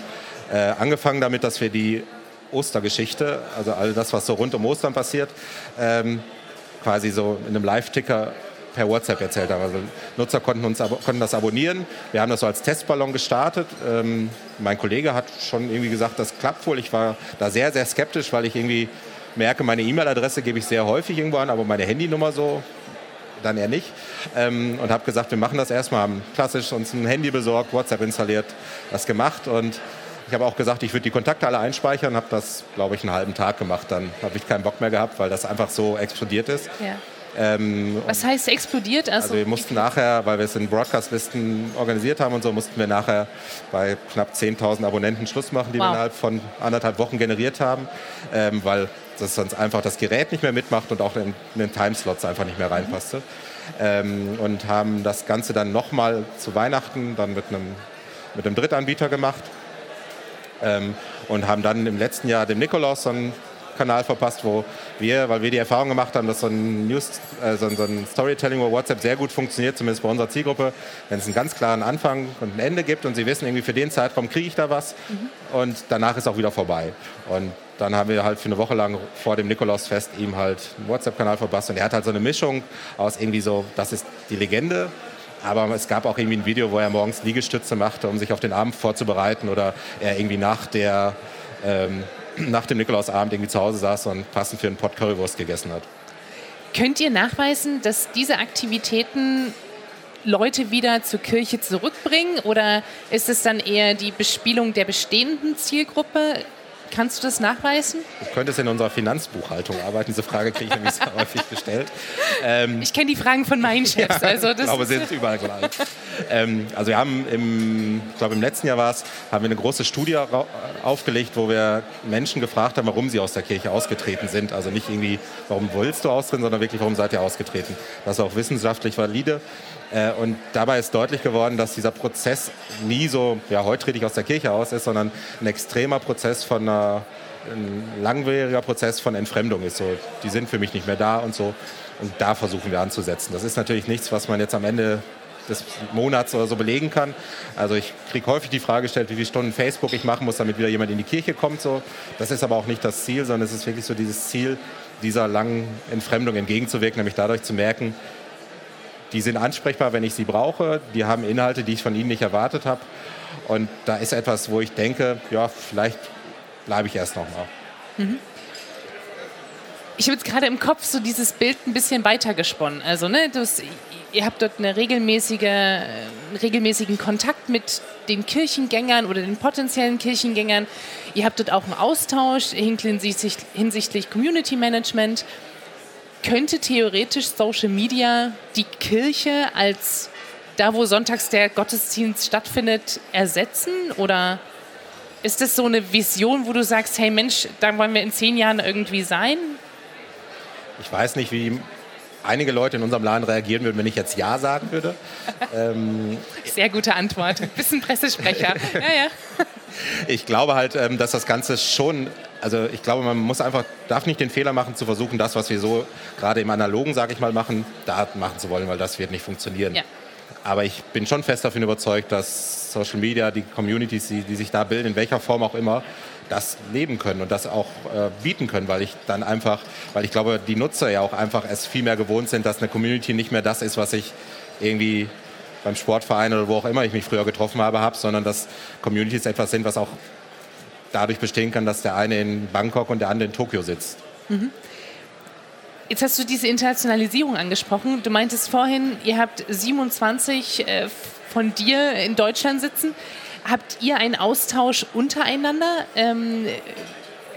Speaker 2: äh, angefangen damit, dass wir die Ostergeschichte, also all das, was so rund um Ostern passiert, ähm, quasi so in einem Live-Ticker per WhatsApp erzählt haben. Also Nutzer konnten, uns, konnten das abonnieren. Wir haben das so als Testballon gestartet. Ähm, mein Kollege hat schon irgendwie gesagt, das klappt wohl. Ich war da sehr, sehr skeptisch, weil ich irgendwie merke, meine E-Mail-Adresse gebe ich sehr häufig irgendwo an, aber meine Handynummer so dann eher nicht. Ähm, und habe gesagt, wir machen das erstmal, haben klassisch uns ein Handy besorgt, WhatsApp installiert, das gemacht und ich habe auch gesagt, ich würde die Kontakte alle einspeichern, habe das, glaube ich, einen halben Tag gemacht. Dann habe ich keinen Bock mehr gehabt, weil das einfach so explodiert ist.
Speaker 1: Ja. Ähm, Was heißt explodiert?
Speaker 2: Also, also wir mussten nachher, weil wir es in Broadcast-Listen organisiert haben und so, mussten wir nachher bei knapp 10.000 Abonnenten Schluss machen, die wow. wir innerhalb von anderthalb Wochen generiert haben, ähm, weil das sonst einfach das Gerät nicht mehr mitmacht und auch in, in den Timeslots einfach nicht mehr reinpasste. Mhm. Ähm, und haben das Ganze dann nochmal zu Weihnachten dann mit einem, mit einem Drittanbieter gemacht ähm, und haben dann im letzten Jahr dem Nikolaus dann Kanal verpasst, wo wir, weil wir die Erfahrung gemacht haben, dass so ein, News, äh, so, so ein Storytelling über WhatsApp sehr gut funktioniert, zumindest bei unserer Zielgruppe, wenn es einen ganz klaren Anfang und ein Ende gibt und sie wissen, irgendwie für den Zeitraum kriege ich da was mhm. und danach ist auch wieder vorbei. Und dann haben wir halt für eine Woche lang vor dem Nikolausfest ihm halt einen WhatsApp-Kanal verpasst und er hat halt so eine Mischung aus irgendwie so, das ist die Legende aber es gab auch irgendwie ein Video, wo er morgens Liegestütze machte, um sich auf den Abend vorzubereiten oder er irgendwie nach der ähm, nach dem Nikolausabend irgendwie zu Hause saß und passend für einen Pott Currywurst gegessen hat.
Speaker 1: Könnt ihr nachweisen, dass diese Aktivitäten Leute wieder zur Kirche zurückbringen oder ist es dann eher die Bespielung der bestehenden Zielgruppe? Kannst du das nachweisen?
Speaker 2: Du könntest in unserer Finanzbuchhaltung arbeiten. Diese Frage kriege ich nämlich sehr <laughs> häufig gestellt. Ähm,
Speaker 1: ich kenne die Fragen von meinen <laughs> Chefs.
Speaker 2: Also das ich glaube, sind überall gleich. ähm, also wir haben im, ich glaube im letzten Jahr war es, haben wir eine große Studie aufgelegt, wo wir Menschen gefragt haben, warum sie aus der Kirche ausgetreten sind. Also nicht irgendwie, warum willst du austreten, sondern wirklich, warum seid ihr ausgetreten. Das ist auch wissenschaftlich valide. Äh, und dabei ist deutlich geworden, dass dieser Prozess nie so, ja, ich aus der Kirche aus ist, sondern ein extremer Prozess von einer, ein langwieriger Prozess von Entfremdung ist. So, die sind für mich nicht mehr da und so. Und da versuchen wir anzusetzen. Das ist natürlich nichts, was man jetzt am Ende des Monats oder so belegen kann. Also ich kriege häufig die Frage gestellt, wie viele Stunden Facebook ich machen muss, damit wieder jemand in die Kirche kommt. So. Das ist aber auch nicht das Ziel, sondern es ist wirklich so dieses Ziel, dieser langen Entfremdung entgegenzuwirken, nämlich dadurch zu merken, die sind ansprechbar, wenn ich sie brauche. Die haben Inhalte, die ich von ihnen nicht erwartet habe. Und da ist etwas, wo ich denke, ja, vielleicht bleibe ich erst noch mal. Mhm.
Speaker 1: Ich habe jetzt gerade im Kopf so dieses Bild ein bisschen weitergesponnen. Also, ne, das, ihr habt dort eine regelmäßige, einen regelmäßigen Kontakt mit den Kirchengängern oder den potenziellen Kirchengängern. Ihr habt dort auch einen Austausch hinsichtlich, hinsichtlich Community Management könnte theoretisch Social Media die Kirche als da, wo sonntags der Gottesdienst stattfindet, ersetzen? Oder ist das so eine Vision, wo du sagst, hey Mensch, da wollen wir in zehn Jahren irgendwie sein?
Speaker 2: Ich weiß nicht, wie einige Leute in unserem Laden reagieren würden, wenn ich jetzt Ja sagen würde. <laughs>
Speaker 1: ähm, Sehr gute Antwort. Bisschen Pressesprecher. <laughs> ja, ja.
Speaker 2: Ich glaube halt, ähm, dass das Ganze schon, also ich glaube, man muss einfach, darf nicht den Fehler machen, zu versuchen, das, was wir so gerade im Analogen, sage ich mal, machen, da machen zu wollen, weil das wird nicht funktionieren. Ja. Aber ich bin schon fest davon überzeugt, dass Social Media, die Communities, die, die sich da bilden, in welcher Form auch immer, das leben können und das auch äh, bieten können, weil ich dann einfach, weil ich glaube, die Nutzer ja auch einfach es viel mehr gewohnt sind, dass eine Community nicht mehr das ist, was ich irgendwie beim Sportverein oder wo auch immer ich mich früher getroffen habe, habe, sondern dass Communities etwas sind, was auch dadurch bestehen kann, dass der eine in Bangkok und der andere in Tokio sitzt. Mhm.
Speaker 1: Jetzt hast du diese Internationalisierung angesprochen. Du meintest vorhin, ihr habt 27 äh, von dir in Deutschland sitzen. Habt ihr einen Austausch untereinander? Ähm,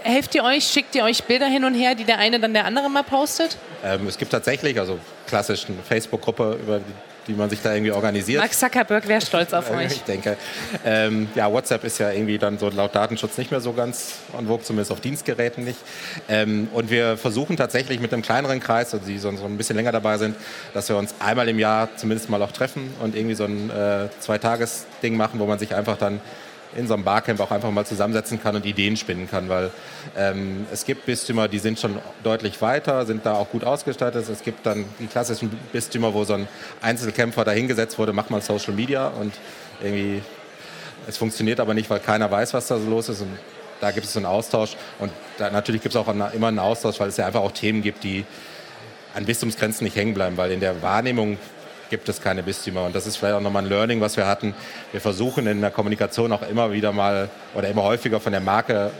Speaker 1: helft ihr euch, schickt ihr euch Bilder hin und her, die der eine dann der andere mal postet?
Speaker 2: Ähm, es gibt tatsächlich, also klassisch eine Facebook-Gruppe, über die man sich da irgendwie organisiert.
Speaker 1: Mark Zuckerberg wäre stolz auf <laughs> euch.
Speaker 2: Ich denke. Ähm, ja, WhatsApp ist ja irgendwie dann so laut Datenschutz nicht mehr so ganz on vogue, zumindest auf Dienstgeräten nicht. Ähm, und wir versuchen tatsächlich mit einem kleineren Kreis, also die so, so, ein bisschen länger dabei sind, dass wir uns einmal im Jahr zumindest mal auch treffen und irgendwie so ein äh, Zweitages-Ding machen, wo man sich einfach dann in so einem Barcamp auch einfach mal zusammensetzen kann und Ideen spinnen kann, weil ähm, es gibt Bistümer, die sind schon deutlich weiter, sind da auch gut ausgestattet. Es gibt dann die klassischen Bistümer, wo so ein Einzelkämpfer dahingesetzt wurde, mach mal Social Media und irgendwie es funktioniert aber nicht, weil keiner weiß, was da so los ist und da gibt es so einen Austausch und da, natürlich gibt es auch immer einen Austausch, weil es ja einfach auch Themen gibt, die an Bistumsgrenzen nicht hängen bleiben, weil in der Wahrnehmung gibt es keine Bistümer. Und das ist vielleicht auch nochmal ein Learning, was wir hatten. Wir versuchen in der Kommunikation auch immer wieder mal oder immer häufiger von der Marke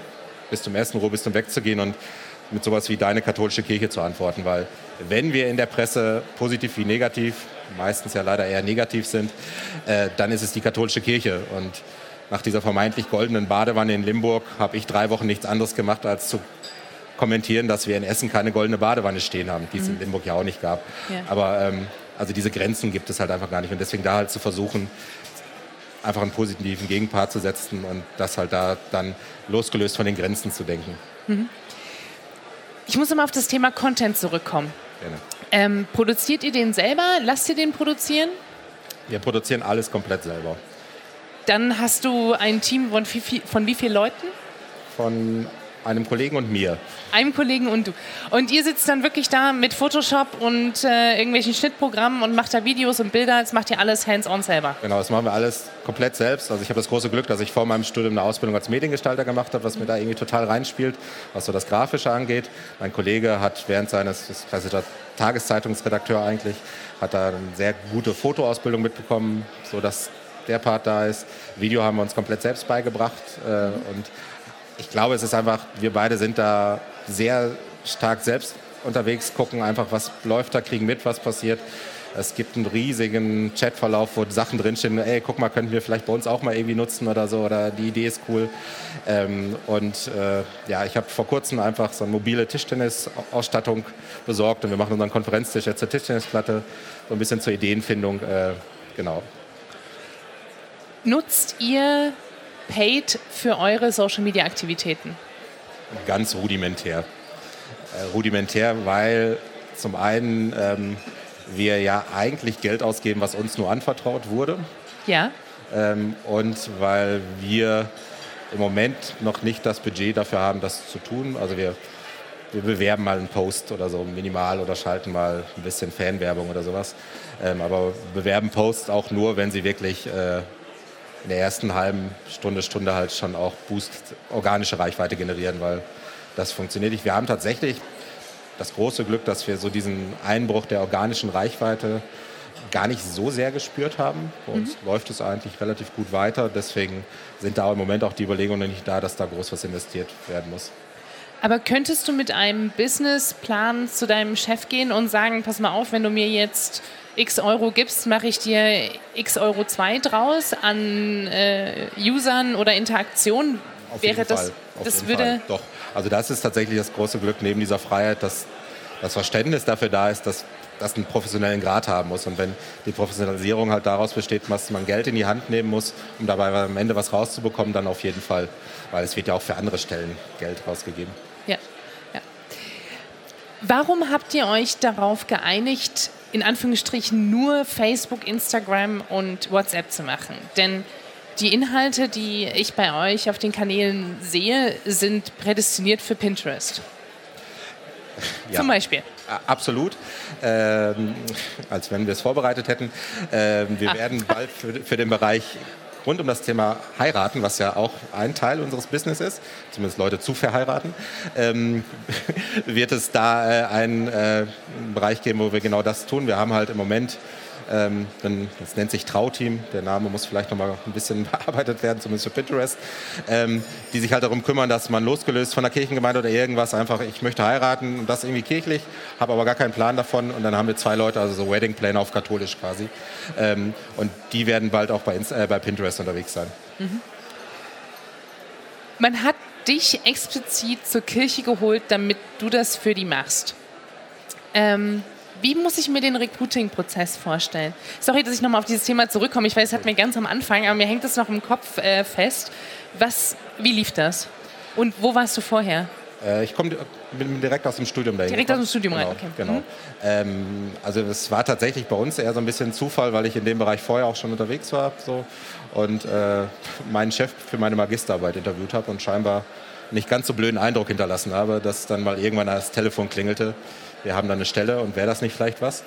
Speaker 2: bis zum ersten Rohbistum wegzugehen und mit sowas wie deine katholische Kirche zu antworten. Weil wenn wir in der Presse positiv wie negativ, meistens ja leider eher negativ sind, äh, dann ist es die katholische Kirche. Und nach dieser vermeintlich goldenen Badewanne in Limburg habe ich drei Wochen nichts anderes gemacht, als zu kommentieren, dass wir in Essen keine goldene Badewanne stehen haben, die es mhm. in Limburg ja auch nicht gab. Ja. Aber ähm, also diese Grenzen gibt es halt einfach gar nicht. Und deswegen da halt zu versuchen, einfach einen positiven Gegenpart zu setzen und das halt da dann losgelöst von den Grenzen zu denken. Mhm.
Speaker 1: Ich muss immer auf das Thema Content zurückkommen. Gerne. Ähm, produziert ihr den selber? Lasst ihr den produzieren?
Speaker 2: Wir produzieren alles komplett selber.
Speaker 1: Dann hast du ein Team von, wie, von wie vielen Leuten?
Speaker 2: Von einem Kollegen und mir.
Speaker 1: Einem Kollegen und du. Und ihr sitzt dann wirklich da mit Photoshop und äh, irgendwelchen Schnittprogrammen und macht da Videos und Bilder. Das macht ihr alles hands-on selber.
Speaker 2: Genau, das machen wir alles komplett selbst. Also ich habe das große Glück, dass ich vor meinem Studium eine Ausbildung als Mediengestalter gemacht habe, was mir da irgendwie total reinspielt, was so das Grafische angeht. Mein Kollege hat während seines, ist klassischer Tageszeitungsredakteur eigentlich, hat da eine sehr gute Fotoausbildung mitbekommen, sodass der Part da ist. Video haben wir uns komplett selbst beigebracht äh, und ich glaube, es ist einfach, wir beide sind da sehr stark selbst unterwegs, gucken einfach, was läuft da, kriegen mit, was passiert. Es gibt einen riesigen Chatverlauf, wo Sachen drinstehen, ey, guck mal, könnten wir vielleicht bei uns auch mal irgendwie nutzen oder so, oder die Idee ist cool. Ähm, und äh, ja, ich habe vor kurzem einfach so eine mobile Tischtennisausstattung besorgt und wir machen unseren Konferenztisch jetzt zur Tischtennisplatte, so ein bisschen zur Ideenfindung, äh, genau.
Speaker 1: Nutzt ihr Paid für eure Social-Media-Aktivitäten?
Speaker 2: Ganz rudimentär. Äh, rudimentär, weil zum einen ähm, wir ja eigentlich Geld ausgeben, was uns nur anvertraut wurde.
Speaker 1: Ja.
Speaker 2: Ähm, und weil wir im Moment noch nicht das Budget dafür haben, das zu tun. Also wir, wir bewerben mal einen Post oder so minimal oder schalten mal ein bisschen Fanwerbung oder sowas. Ähm, aber bewerben Posts auch nur, wenn sie wirklich äh, in der ersten halben Stunde, Stunde halt schon auch Boost, organische Reichweite generieren, weil das funktioniert nicht. Wir haben tatsächlich das große Glück, dass wir so diesen Einbruch der organischen Reichweite gar nicht so sehr gespürt haben. Bei uns mhm. läuft es eigentlich relativ gut weiter. Deswegen sind da im Moment auch die Überlegungen nicht da, dass da groß was investiert werden muss.
Speaker 1: Aber könntest du mit einem Businessplan zu deinem Chef gehen und sagen, pass mal auf, wenn du mir jetzt x Euro gibst, mache ich dir x Euro 2 draus an äh, Usern oder Interaktionen.
Speaker 2: Auf Wäre das, Fall. Auf das würde. Fall. Doch. Also das ist tatsächlich das große Glück neben dieser Freiheit, dass das Verständnis dafür da ist, dass das einen professionellen Grad haben muss. Und wenn die Professionalisierung halt daraus besteht, dass man Geld in die Hand nehmen muss, um dabei am Ende was rauszubekommen, dann auf jeden Fall. Weil es wird ja auch für andere Stellen Geld rausgegeben.
Speaker 1: Ja. Warum habt ihr euch darauf geeinigt, in Anführungsstrichen nur Facebook, Instagram und WhatsApp zu machen? Denn die Inhalte, die ich bei euch auf den Kanälen sehe, sind prädestiniert für Pinterest. Ja. Zum Beispiel.
Speaker 2: Absolut. Ähm, als wenn wir es vorbereitet hätten. Ähm, wir Ach. werden bald für, für den Bereich rund um das Thema Heiraten, was ja auch ein Teil unseres Business ist, zumindest Leute zu verheiraten, ähm, <laughs> wird es da äh, einen äh, Bereich geben, wo wir genau das tun. Wir haben halt im Moment ähm, das nennt sich Trauteam, der Name muss vielleicht noch mal ein bisschen <laughs> bearbeitet werden, zumindest für Pinterest, ähm, die sich halt darum kümmern, dass man losgelöst von der Kirchengemeinde oder irgendwas einfach, ich möchte heiraten und das irgendwie kirchlich, habe aber gar keinen Plan davon und dann haben wir zwei Leute, also so Wedding Planner auf katholisch quasi ähm, und die werden bald auch bei, äh, bei Pinterest unterwegs sein. Mhm.
Speaker 1: Man hat dich explizit zur Kirche geholt, damit du das für die machst. Ähm, wie muss ich mir den Recruiting-Prozess vorstellen? Sorry, dass ich nochmal auf dieses Thema zurückkomme. Ich weiß, es hat mir ganz am Anfang, aber mir hängt es noch im Kopf äh, fest. Was, wie lief das? Und wo warst du vorher?
Speaker 2: Äh, ich komme direkt aus dem Studium dahin.
Speaker 1: Direkt aus dem Studium
Speaker 2: genau,
Speaker 1: rein, okay.
Speaker 2: Genau. Mhm. Ähm, also es war tatsächlich bei uns eher so ein bisschen Zufall, weil ich in dem Bereich vorher auch schon unterwegs war so, und äh, meinen Chef für meine Magisterarbeit interviewt habe und scheinbar nicht ganz so blöden Eindruck hinterlassen habe, dass dann mal irgendwann das Telefon klingelte wir haben da eine Stelle und wäre das nicht vielleicht was?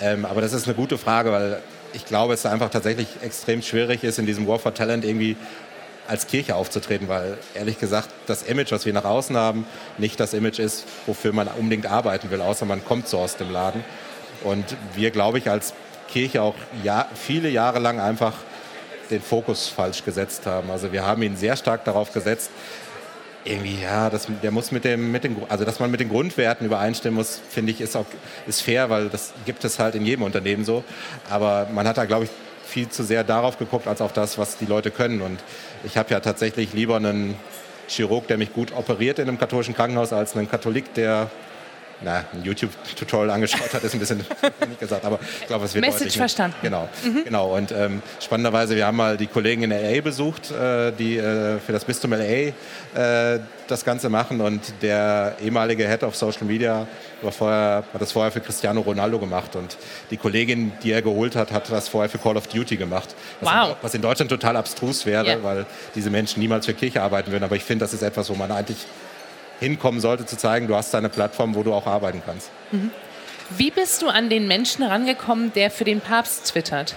Speaker 2: Ähm, aber das ist eine gute Frage, weil ich glaube, es einfach tatsächlich extrem schwierig ist, in diesem War for Talent irgendwie als Kirche aufzutreten, weil ehrlich gesagt das Image, was wir nach außen haben, nicht das Image ist, wofür man unbedingt arbeiten will, außer man kommt so aus dem Laden. Und wir, glaube ich, als Kirche auch ja, viele Jahre lang einfach den Fokus falsch gesetzt haben. Also wir haben ihn sehr stark darauf gesetzt, irgendwie, ja, das, der muss mit dem, mit den, also dass man mit den Grundwerten übereinstimmen muss, finde ich, ist auch ist fair, weil das gibt es halt in jedem Unternehmen so. Aber man hat da, glaube ich, viel zu sehr darauf geguckt, als auf das, was die Leute können. Und ich habe ja tatsächlich lieber einen Chirurg, der mich gut operiert in einem katholischen Krankenhaus, als einen Katholik, der na, ein YouTube-Tutorial angeschaut hat, ist ein bisschen <laughs> nicht gesagt, aber ich glaube, es wird
Speaker 1: Message deutlich. verstanden.
Speaker 2: Genau, mhm. genau. Und ähm, spannenderweise, wir haben mal die Kollegen in LA besucht, äh, die äh, für das Bistum LA äh, das Ganze machen und der ehemalige Head of Social Media war vorher, hat das vorher für Cristiano Ronaldo gemacht und die Kollegin, die er geholt hat, hat das vorher für Call of Duty gemacht. Was, wow. in, was in Deutschland total abstrus wäre, yeah. weil diese Menschen niemals für Kirche arbeiten würden. Aber ich finde, das ist etwas, wo man eigentlich hinkommen sollte, zu zeigen, du hast eine Plattform, wo du auch arbeiten kannst. Mhm.
Speaker 1: Wie bist du an den Menschen rangekommen, der für den Papst twittert?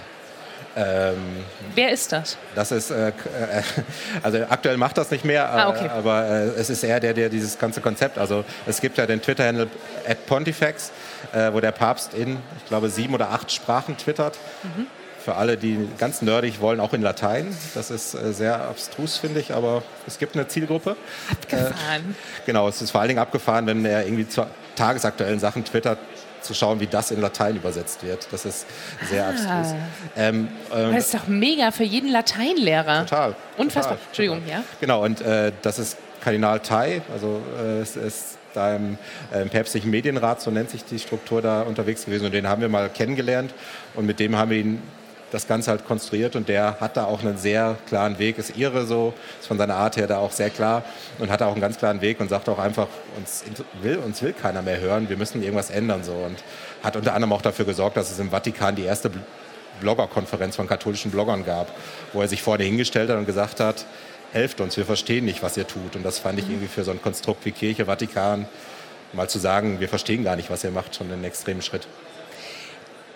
Speaker 1: Ähm, Wer ist das?
Speaker 2: Das ist, äh, äh <laughs> also aktuell macht das nicht mehr, ah, okay. aber äh, es ist eher der, der dieses ganze Konzept, also es gibt ja den Twitter-Handle at Pontifex, äh, wo der Papst in, ich glaube, sieben oder acht Sprachen twittert. Mhm für alle, die ganz nerdig wollen, auch in Latein. Das ist äh, sehr abstrus, finde ich, aber es gibt eine Zielgruppe.
Speaker 1: Abgefahren.
Speaker 2: Äh, genau, es ist vor allen Dingen abgefahren, wenn er irgendwie zu tagesaktuellen Sachen twittert, zu schauen, wie das in Latein übersetzt wird. Das ist sehr ah. abstrus.
Speaker 1: Ähm, ähm, das ist doch mega für jeden Lateinlehrer.
Speaker 2: Total.
Speaker 1: Unfassbar.
Speaker 2: Total,
Speaker 1: Entschuldigung,
Speaker 2: total.
Speaker 1: ja.
Speaker 2: Genau, und äh, das ist Kardinal Tai, also äh, es ist da im, äh, im päpstlichen Medienrat, so nennt sich die Struktur da unterwegs gewesen und den haben wir mal kennengelernt und mit dem haben wir ihn das Ganze halt konstruiert und der hat da auch einen sehr klaren Weg, ist ihre so, ist von seiner Art her da auch sehr klar und hat auch einen ganz klaren Weg und sagt auch einfach, uns will, uns will keiner mehr hören, wir müssen irgendwas ändern so. Und hat unter anderem auch dafür gesorgt, dass es im Vatikan die erste Bloggerkonferenz von katholischen Bloggern gab, wo er sich vorne hingestellt hat und gesagt hat, helft uns, wir verstehen nicht, was ihr tut. Und das fand ich mhm. irgendwie für so ein Konstrukt wie Kirche, Vatikan, mal zu sagen, wir verstehen gar nicht, was ihr macht, schon einen extremen Schritt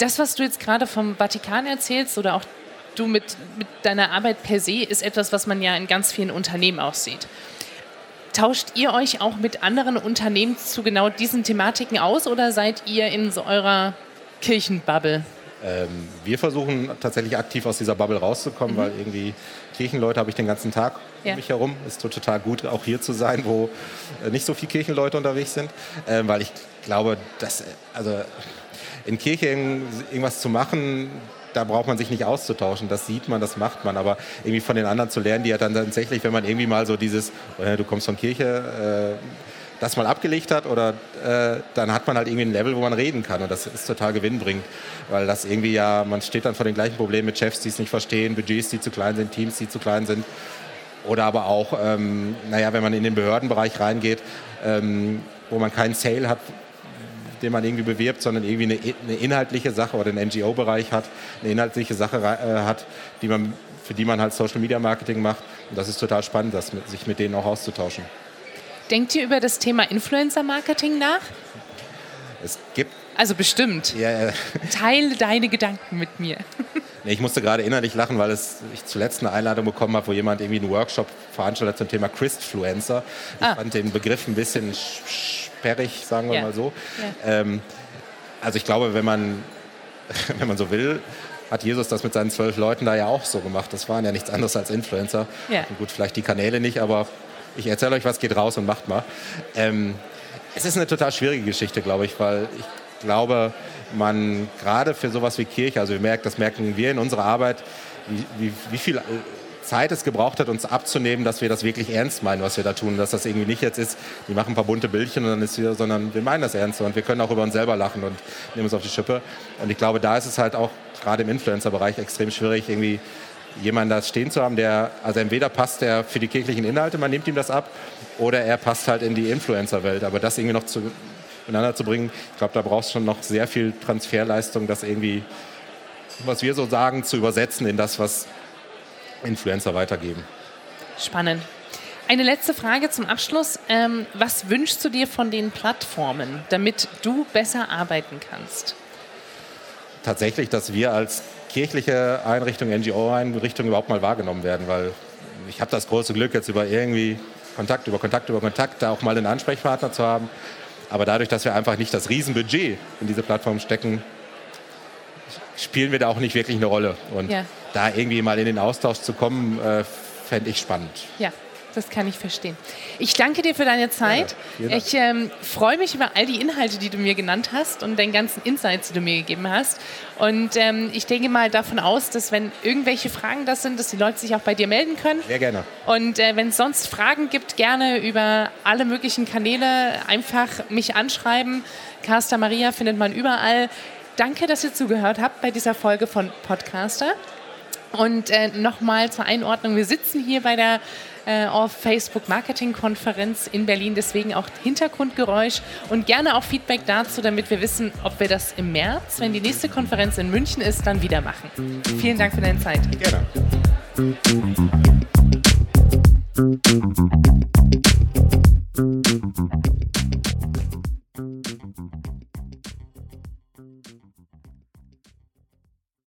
Speaker 1: das, was du jetzt gerade vom Vatikan erzählst oder auch du mit, mit deiner Arbeit per se, ist etwas, was man ja in ganz vielen Unternehmen auch sieht. Tauscht ihr euch auch mit anderen Unternehmen zu genau diesen Thematiken aus oder seid ihr in so eurer Kirchenbubble?
Speaker 2: Ähm, wir versuchen tatsächlich aktiv aus dieser Bubble rauszukommen, mhm. weil irgendwie Kirchenleute habe ich den ganzen Tag ja. um mich herum. Ist total gut, auch hier zu sein, wo äh, nicht so viele Kirchenleute unterwegs sind, äh, weil ich glaube, dass äh, also in Kirche irgendwas zu machen, da braucht man sich nicht auszutauschen. Das sieht man, das macht man. Aber irgendwie von den anderen zu lernen, die ja dann tatsächlich, wenn man irgendwie mal so dieses, äh, du kommst von Kirche, äh, das mal abgelegt hat oder äh, dann hat man halt irgendwie ein Level, wo man reden kann und das ist total gewinnbringend, weil das irgendwie ja, man steht dann vor den gleichen Problemen mit Chefs, die es nicht verstehen, Budgets, die zu klein sind, Teams, die zu klein sind oder aber auch, ähm, naja, wenn man in den Behördenbereich reingeht, ähm, wo man keinen Sale hat, den man irgendwie bewirbt, sondern irgendwie eine, eine inhaltliche Sache oder einen NGO-Bereich hat, eine inhaltliche Sache äh, hat, die man, für die man halt Social Media Marketing macht. Und das ist total spannend, das mit, sich mit denen auch auszutauschen.
Speaker 1: Denkt ihr über das Thema Influencer-Marketing nach?
Speaker 2: Es gibt.
Speaker 1: Also bestimmt.
Speaker 2: Ja, äh,
Speaker 1: Teile deine Gedanken mit mir. <laughs>
Speaker 2: Nee, ich musste gerade innerlich lachen, weil es, ich zuletzt eine Einladung bekommen habe, wo jemand irgendwie einen Workshop veranstaltet zum Thema Christfluencer. Ich ah. fand den Begriff ein bisschen sperrig, sagen wir ja. mal so. Ja. Ähm, also ich glaube, wenn man, <laughs> wenn man so will, hat Jesus das mit seinen zwölf Leuten da ja auch so gemacht. Das waren ja nichts anderes als Influencer. Ja. Gut, vielleicht die Kanäle nicht, aber ich erzähle euch was, geht raus und macht mal. Ähm, es ist eine total schwierige Geschichte, glaube ich, weil ich glaube, man gerade für sowas wie Kirche, also wir merken, das merken wir in unserer Arbeit, wie, wie, wie viel Zeit es gebraucht hat, uns abzunehmen, dass wir das wirklich ernst meinen, was wir da tun. Dass das irgendwie nicht jetzt ist, die machen ein paar bunte Bildchen und dann ist wieder, sondern wir meinen das ernst und wir können auch über uns selber lachen und nehmen uns auf die Schippe. Und ich glaube, da ist es halt auch gerade im Influencer-Bereich extrem schwierig, irgendwie jemanden da stehen zu haben, der, also entweder passt der für die kirchlichen Inhalte, man nimmt ihm das ab, oder er passt halt in die Influencer-Welt. Aber das irgendwie noch zu, miteinander zu bringen, ich glaube, da brauchst du schon noch sehr viel Transferleistung, das irgendwie, was wir so sagen, zu übersetzen in das, was Influencer weitergeben.
Speaker 1: Spannend. Eine letzte Frage zum Abschluss. Ähm, was wünschst du dir von den Plattformen, damit du besser arbeiten kannst?
Speaker 2: Tatsächlich, dass wir als kirchliche Einrichtung, NGO-Einrichtung überhaupt mal wahrgenommen werden, weil ich habe das große Glück, jetzt über irgendwie Kontakt, über Kontakt, über Kontakt, da auch mal einen Ansprechpartner zu haben. Aber dadurch, dass wir einfach nicht das Riesenbudget in diese Plattform stecken, spielen wir da auch nicht wirklich eine Rolle. Und ja. Da irgendwie mal in den Austausch zu kommen, äh, fände ich spannend.
Speaker 1: Ja, das kann ich verstehen. Ich danke dir für deine Zeit. Ja, ich ähm, freue mich über all die Inhalte, die du mir genannt hast und den ganzen Insights, die du mir gegeben hast. Und ähm, ich denke mal davon aus, dass wenn irgendwelche Fragen das sind, dass die Leute sich auch bei dir melden können.
Speaker 2: Sehr gerne.
Speaker 1: Und äh, wenn es sonst Fragen gibt, gerne über alle möglichen Kanäle einfach mich anschreiben. Casta Maria findet man überall. Danke, dass ihr zugehört habt bei dieser Folge von Podcaster. Und äh, nochmal zur Einordnung, wir sitzen hier bei der äh, auf Facebook Marketing Konferenz in Berlin, deswegen auch Hintergrundgeräusch und gerne auch Feedback dazu, damit wir wissen, ob wir das im März, wenn die nächste Konferenz in München ist, dann wieder machen. Vielen Dank für deine Zeit.
Speaker 2: Gerne.